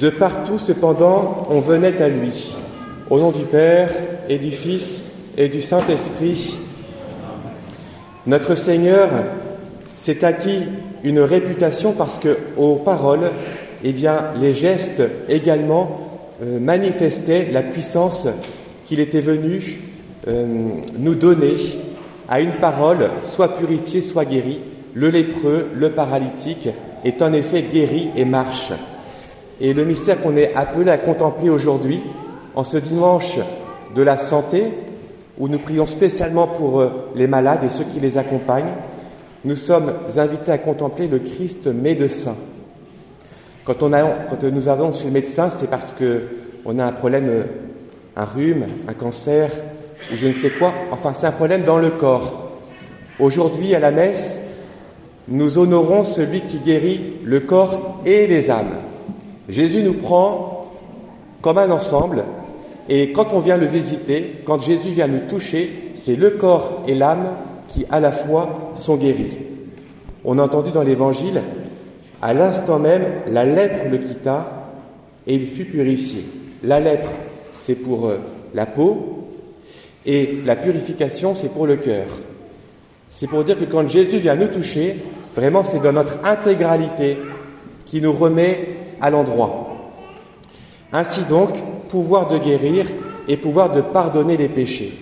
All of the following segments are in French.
De partout, cependant, on venait à lui. Au nom du Père et du Fils et du Saint-Esprit, notre Seigneur s'est acquis une réputation parce que aux paroles, eh bien, les gestes également euh, manifestaient la puissance qu'il était venu euh, nous donner à une parole, soit purifié, soit guéri. Le lépreux, le paralytique est en effet guéri et marche. Et le mystère qu'on est appelé à contempler aujourd'hui, en ce dimanche de la santé, où nous prions spécialement pour euh, les malades et ceux qui les accompagnent, nous sommes invités à contempler le Christ médecin. Quand, on nous avons chez le médecin, c'est parce qu'on a un problème, un rhume, un cancer, ou je ne sais quoi. Enfin, c'est un problème dans le corps. Aujourd'hui, à la messe, nous honorons celui qui guérit le corps et les âmes. Jésus nous prend comme un ensemble et quand on vient le visiter, quand Jésus vient nous toucher, c'est le corps et l'âme qui à la fois sont guéris. On a entendu dans l'Évangile, à l'instant même, la lèpre le quitta et il fut purifié. La lèpre, c'est pour euh, la peau et la purification, c'est pour le cœur. C'est pour dire que quand Jésus vient nous toucher, vraiment c'est dans notre intégralité qui nous remet à l'endroit. Ainsi donc, pouvoir de guérir et pouvoir de pardonner les péchés.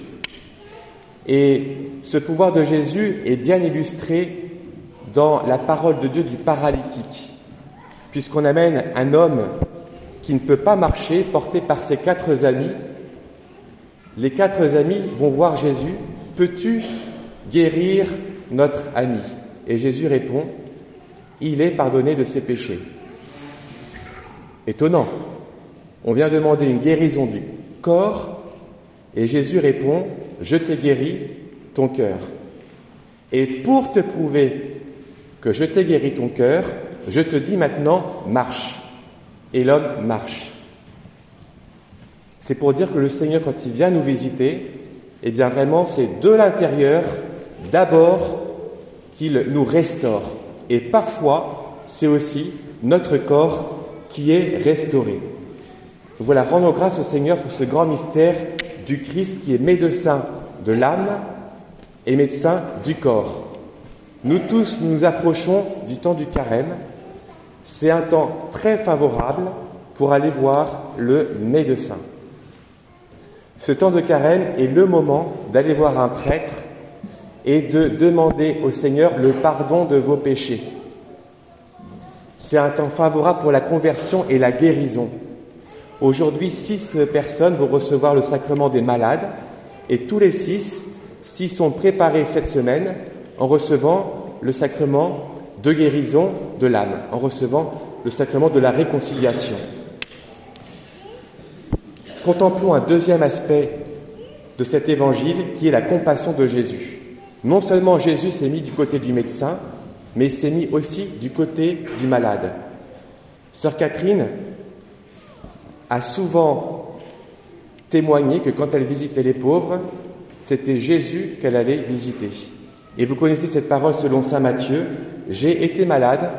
Et ce pouvoir de Jésus est bien illustré dans la parole de Dieu du paralytique, puisqu'on amène un homme qui ne peut pas marcher, porté par ses quatre amis. Les quatre amis vont voir Jésus, peux-tu guérir notre ami? Et Jésus répond, il est pardonné de ses péchés. Étonnant. On vient demander une guérison du corps et Jésus répond, je t'ai guéri ton cœur. Et pour te prouver que je t'ai guéri ton cœur, je te dis maintenant, marche. Et l'homme marche. C'est pour dire que le Seigneur, quand il vient nous visiter, eh bien vraiment, c'est de l'intérieur d'abord qu'il nous restaure. Et parfois, c'est aussi notre corps est restauré. Voilà, rendons grâce au Seigneur pour ce grand mystère du Christ qui est médecin de l'âme et médecin du corps. Nous tous nous approchons du temps du carême. C'est un temps très favorable pour aller voir le médecin. Ce temps de carême est le moment d'aller voir un prêtre et de demander au Seigneur le pardon de vos péchés. C'est un temps favorable pour la conversion et la guérison. Aujourd'hui, six personnes vont recevoir le sacrement des malades et tous les six s'y sont préparés cette semaine en recevant le sacrement de guérison de l'âme, en recevant le sacrement de la réconciliation. Contemplons un deuxième aspect de cet évangile qui est la compassion de Jésus. Non seulement Jésus s'est mis du côté du médecin, mais s'est mis aussi du côté du malade. Sœur Catherine a souvent témoigné que quand elle visitait les pauvres, c'était Jésus qu'elle allait visiter. Et vous connaissez cette parole selon Saint Matthieu, j'ai été malade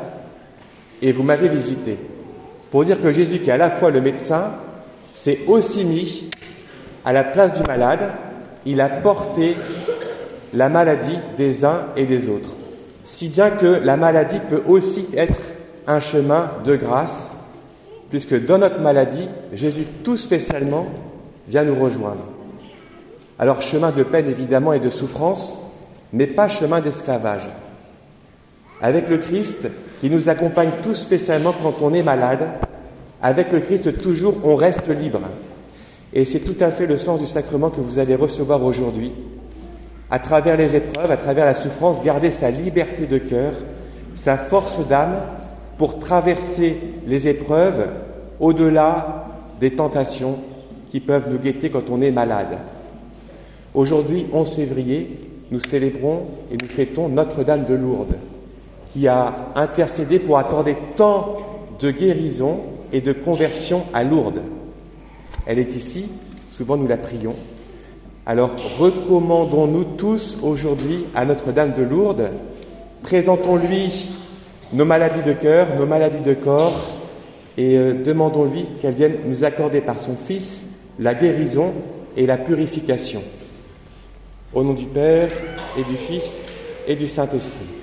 et vous m'avez visité. Pour dire que Jésus, qui est à la fois le médecin, s'est aussi mis à la place du malade, il a porté la maladie des uns et des autres. Si bien que la maladie peut aussi être un chemin de grâce puisque dans notre maladie, Jésus tout spécialement vient nous rejoindre. Alors chemin de peine évidemment et de souffrance, mais pas chemin d'esclavage. Avec le Christ qui nous accompagne tout spécialement quand on est malade, avec le Christ toujours on reste libre. Et c'est tout à fait le sens du sacrement que vous allez recevoir aujourd'hui. À travers les épreuves, à travers la souffrance, garder sa liberté de cœur, sa force d'âme pour traverser les épreuves au-delà des tentations qui peuvent nous guetter quand on est malade. Aujourd'hui, 11 février, nous célébrons et nous fêtons Notre-Dame de Lourdes, qui a intercédé pour accorder tant de guérison et de conversion à Lourdes. Elle est ici, souvent nous la prions. Alors recommandons-nous tous aujourd'hui à Notre-Dame de Lourdes, présentons-lui nos maladies de cœur, nos maladies de corps, et euh, demandons-lui qu'elle vienne nous accorder par son Fils la guérison et la purification. Au nom du Père et du Fils et du Saint-Esprit.